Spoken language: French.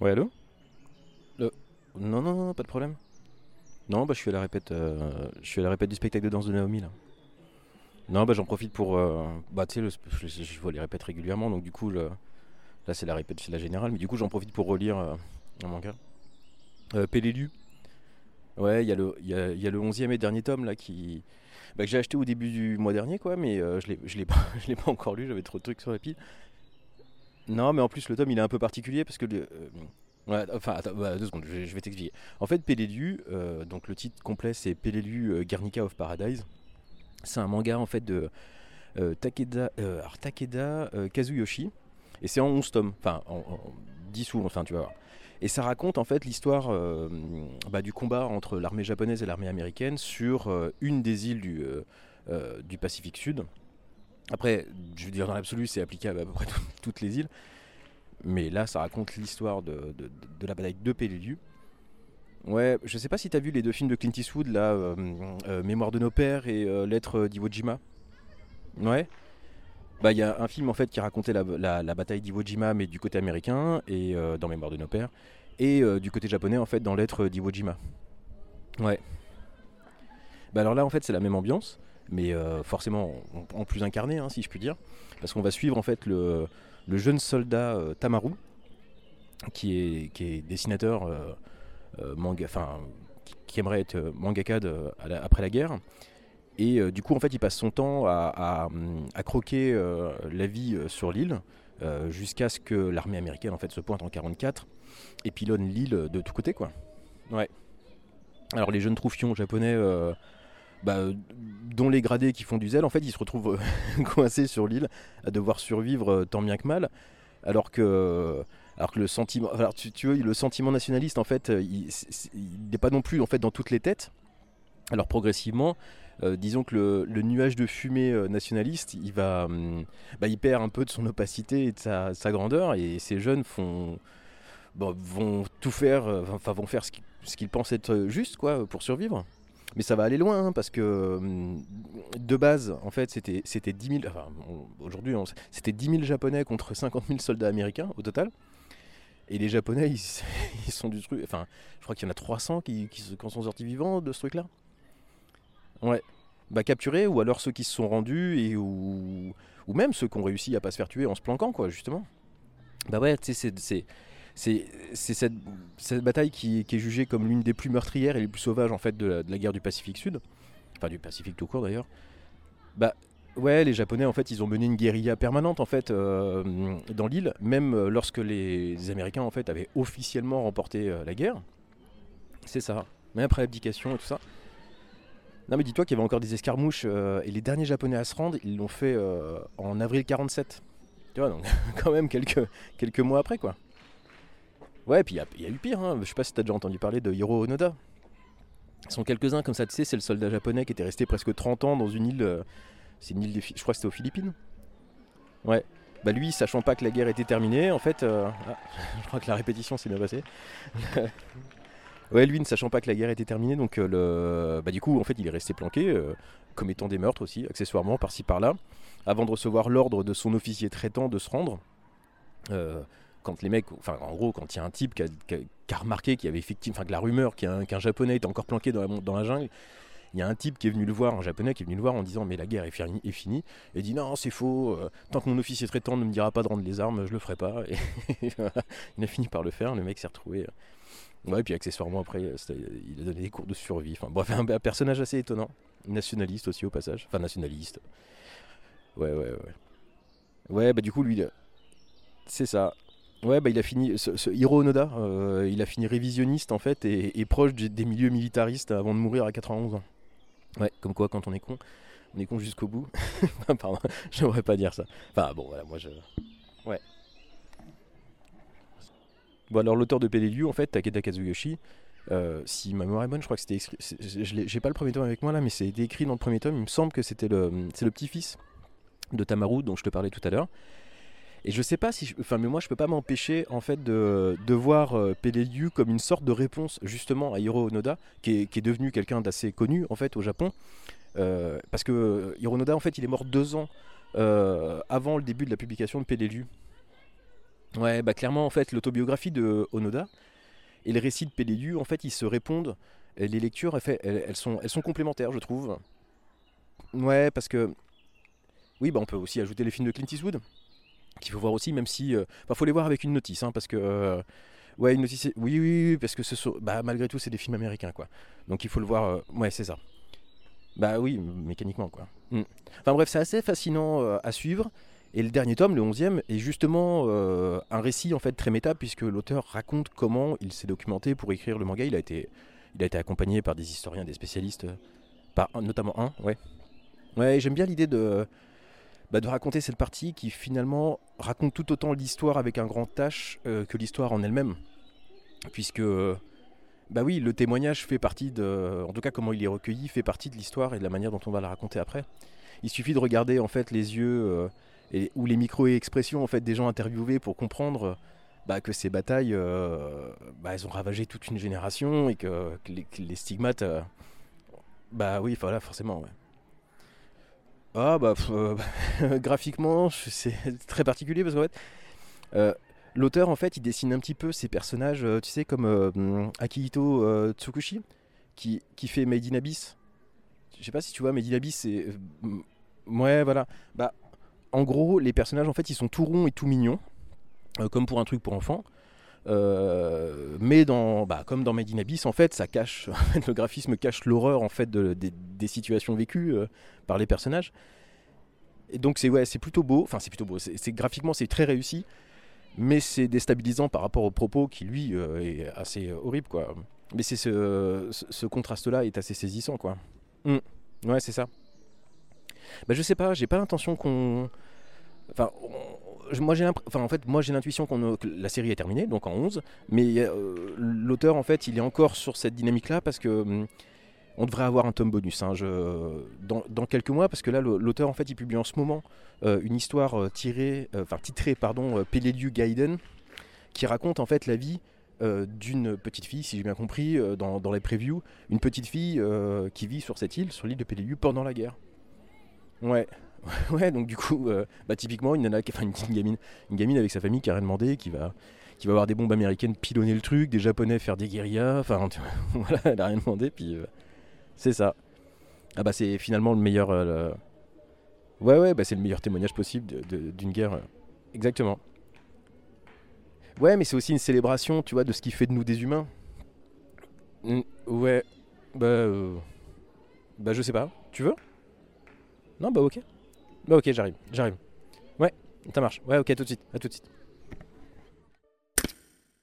Ouais, allô Le- Non, non, non, pas de problème. Non, bah je suis à la répète, euh, je suis à la répète du spectacle de danse de Naomi là. Non, bah j'en profite pour, euh, bah tu sais, je, vois les répètes régulièrement, donc du coup, le- là c'est la répète, c'est la générale, mais du coup j'en profite pour relire euh, un manga. Euh, Pélélu. Ouais, il y a le, il y a, y a le 11e et dernier tome là qui, bah, que j'ai acheté au début du mois dernier quoi, mais euh, je l'ai, je l'ai pas, pas encore lu, j'avais trop de trucs sur la pile. Non, mais en plus le tome il est un peu particulier parce que le, euh, enfin, attends, bah, deux secondes, je vais, t'expliquer. En fait, Pelelu, euh, donc le titre complet c'est Pelelu euh, Guernica of Paradise. C'est un manga en fait de Takeda, alors, Takeda Kazuyoshi. Et c'est en 11 tomes, enfin en, en 10 ou enfin tu vas voir. Et ça raconte en fait l'histoire euh, bah, du combat entre l'armée japonaise et l'armée américaine sur euh, une des îles du, euh, du Pacifique Sud. Après, je veux dire dans l'absolu, c'est applicable à peu près tout- toutes les îles. Mais là, ça raconte l'histoire de, la bataille de Peleliu. Ouais, je sais pas si t'as vu les deux films de Clint Eastwood, Mémoire de nos pères et Lettres d'Iwo Jima. Ouais. Bah, il y a un film en fait qui racontait la, bataille d'Iwo Jima, mais du côté américain, et dans Mémoire de nos pères, et euh, du côté japonais en fait dans Lettres d'Iwo Jima. Ouais. Bah alors là en fait c'est la même ambiance, mais euh, forcément en, en plus incarné, hein, si je puis dire, parce qu'on va suivre en fait le, le jeune soldat euh, Tamaru, qui est, qui est dessinateur euh, euh, manga, enfin qui, aimerait être euh, mangaka de- à la- après la guerre. Et euh, du coup, en fait, il passe son temps à, à, à croquer euh, la vie euh, sur l'île euh, jusqu'à ce que l'armée américaine en fait se pointe en 44 et l'île de tous côtés, quoi. Ouais. Alors les jeunes troufions japonais, euh, bah, dont les gradés qui font du zèle, en fait, ils se retrouvent euh, coincés sur l'île à devoir survivre euh, tant bien que mal, alors que alors que le sentiment, alors tu, tu le sentiment nationaliste, en fait, il n'est pas non plus en fait dans toutes les têtes. Alors progressivement, euh, disons que le, le nuage de fumée euh, nationaliste, il va, hum, bah, il perd un peu de son opacité et de sa, sa grandeur, et ces jeunes font, bon, vont tout faire, euh, enfin vont faire ce qu'ils pensent être juste, quoi, pour survivre. Mais ça va aller loin hein, parce que hum, de base, en fait, c'était c'était 10 000. Enfin, aujourd'hui, c'était 10 000 Japonais contre 50 000 soldats américains au total. Et les Japonais, ils, sont du truc. Enfin, je crois qu'il y en a 300 qui, qui, qui sont sortis vivants de ce truc-là. Ouais. Bah, capturés, ou alors ceux qui se sont rendus, et ou, ou même ceux qui ont réussi à pas se faire tuer en se planquant, quoi, justement. Bah ouais, tu sais, c'est- c'est. Cette, bataille qui, est jugée comme l'une des plus meurtrières et les plus sauvages en fait de la, guerre du Pacifique Sud, enfin du Pacifique tout court d'ailleurs. Bah ouais, les Japonais en fait ils ont mené une guérilla permanente en fait euh, dans l'île, même euh, lorsque les Américains en fait avaient officiellement remporté euh, la guerre. C'est ça. Même après l'abdication et tout ça. Non mais dis-toi qu'il y avait encore des escarmouches et les derniers Japonais à se rendre, ils l'ont fait en avril 47. Tu vois donc quand même quelques mois après quoi. Ouais, puis il y a- eu pire. Hein. Je sais pas si t'as déjà entendu parler de Hiro Onoda. Ils sont quelques-uns comme ça, tu sais, c'est le soldat japonais qui était resté presque 30 ans dans une île. euh, c'est une île, des je crois que c'était aux Philippines. Ouais. Bah lui, sachant pas que la guerre était terminée, en fait, euh, ah, je crois que la répétition s'est bien passée. ouais, lui, ne sachant pas que la guerre était terminée, donc euh, le, bah du coup, en fait, il est resté planqué, commettant des meurtres aussi, accessoirement par-ci par-là, avant de recevoir l'ordre de son officier traitant de se rendre. Quand les mecs, enfin en gros, quand il y a un type qui a, remarqué qu'il y avait effectivement, enfin que la rumeur qu'un qu'un japonais était encore planqué dans la, jungle, il y a un type qui est venu le voir, un japonais qui est venu le voir en disant mais la guerre est finie, est finie. et dit non c'est faux, euh, tant que mon officier traitant ne me dira pas de rendre les armes, je le ferai pas. Il a fini par le faire, le mec s'est retrouvé. euh, Ouais, et puis accessoirement après, euh, il a donné des cours de survie. Enfin bref, un, personnage assez étonnant, nationaliste aussi au passage, enfin nationaliste. Ouais ouais ouais. Ouais bah du coup lui, c'est ça. Ouais, bah il a fini, ce, Hiro Onoda, euh, il a fini révisionniste en fait et, proche des, milieux militaristes avant de mourir à 91 ans. Ouais, comme quoi quand on est con, on est con jusqu'au bout. Pardon, j'aimerais pas dire ça. Enfin bon, voilà, moi je. Ouais. Bon, alors l'auteur de Peleliu, en fait, Takeda Kazuyoshi, euh, si ma mémoire est bonne, je crois que c'était écrit. j'ai pas le premier tome avec moi là, mais c'est écrit dans le premier tome. Il me semble que c'était le, le petit-fils de Tamaru dont je te parlais tout à l'heure. Et je sais pas si, je- enfin, mais moi je peux pas m'empêcher en fait de, de voir euh, Peleliu comme une sorte de réponse justement à Hiro Onoda, qui est, devenu quelqu'un d'assez connu en fait au Japon, parce que Hironoda, en fait, il est mort deux ans avant le début de la publication de Pélélu. Ouais, bah clairement, en fait, l'autobiographie de Onoda et le récit de Pélélu, en fait, ils se répondent. Les lectures, elles, sont, elles sont complémentaires, je trouve. Ouais, parce que. Oui, bah on peut aussi ajouter les films de Clint Eastwood, qu'il faut voir aussi, même si. Enfin, faut les voir avec une notice, hein, parce que. Ouais, une notice. Oui, oui, oui, parce que ce sont... bah, malgré tout, c'est des films américains, quoi. Donc il faut le voir. Ouais, c'est ça. Bah oui, mécaniquement, quoi. Mm. Enfin bref, c'est assez fascinant à suivre. Et le dernier tome, le 11e, est justement euh, un récit en fait très méta puisque l'auteur raconte comment il s'est documenté pour écrire le manga. Il a été, il a été accompagné par des historiens, des spécialistes, par notamment un, ouais. Ouais, j'aime bien l'idée de, bah, de raconter cette partie qui finalement raconte tout autant l'histoire avec un grand H euh, que l'histoire en elle-même, puisque bah oui, le témoignage fait partie de, en tout cas comment il est recueilli, fait partie de l'histoire et de la manière dont on va la raconter après. Il suffit de regarder en fait les yeux. Euh, ou les micro-expressions en fait, des gens interviewés pour comprendre bah, que ces batailles, euh, bah, elles ont ravagé toute une génération et que, les, stigmates, euh, bah oui, voilà, forcément, ouais. Ah bah euh, graphiquement c'est très particulier parce qu'en fait l'auteur en fait il dessine un petit peu ses personnages tu sais comme Akihito Tsukushi qui, qui fait Made in Abyss. Je sais pas si tu vois Made in Abyss c'est ouais voilà bah en gros, les personnages, en fait, ils sont tout ronds et tout mignons, euh, comme pour un truc pour enfants. Euh, mais dans, bah, comme dans Made in Abyss, en fait, ça cache, le graphisme cache l'horreur en fait des situations vécues euh, par les personnages. Et donc c'est ouais, plutôt beau. Enfin, c'est plutôt beau. C'est graphiquement, c'est très réussi, mais c'est déstabilisant par rapport au propos qui lui est assez horrible, quoi. Mais c'est ce, contraste-là est assez saisissant, quoi. Mmh. Ouais, c'est ça. Bah, je sais pas, j'ai pas l'intention qu'on. Enfin, moi j'ai enfin, en fait, moi j'ai l'intuition qu'on que la série est terminée, donc en 11, mais euh, l'auteur en fait il est encore sur cette dynamique là parce que hum, on devrait avoir un tome bonus hein, dans, quelques mois parce que là l'auteur en fait il publie en ce moment euh, une histoire euh, tirée, enfin titrée pardon, Peleliu Gaiden qui raconte en fait la vie d'une petite fille, si j'ai bien compris, dans, dans, les previews, une petite fille qui vit sur cette île, sur l'île de Peleliu pendant la guerre. Ouais. Ouais, donc du coup, euh, bah, typiquement, une, nana, enfin, une, gamine, une gamine avec sa famille qui a rien demandé, qui va, qui va avoir des bombes américaines pilonner le truc, des japonais faire des guérillas, enfin, voilà, elle a rien demandé, puis euh, c'est ça. Ah bah c'est finalement le meilleur... Euh, ouais, ouais, bah c'est le meilleur témoignage possible d'une guerre. Exactement. Ouais, mais c'est aussi une célébration, tu vois, de ce qui fait de nous des humains. ouais, bah... Bah je sais pas, tu veux? Non, bah ok. Bah ok, j'arrive, j'arrive. Ouais, ça marche. Ouais, ok, tout de suite. À tout de suite.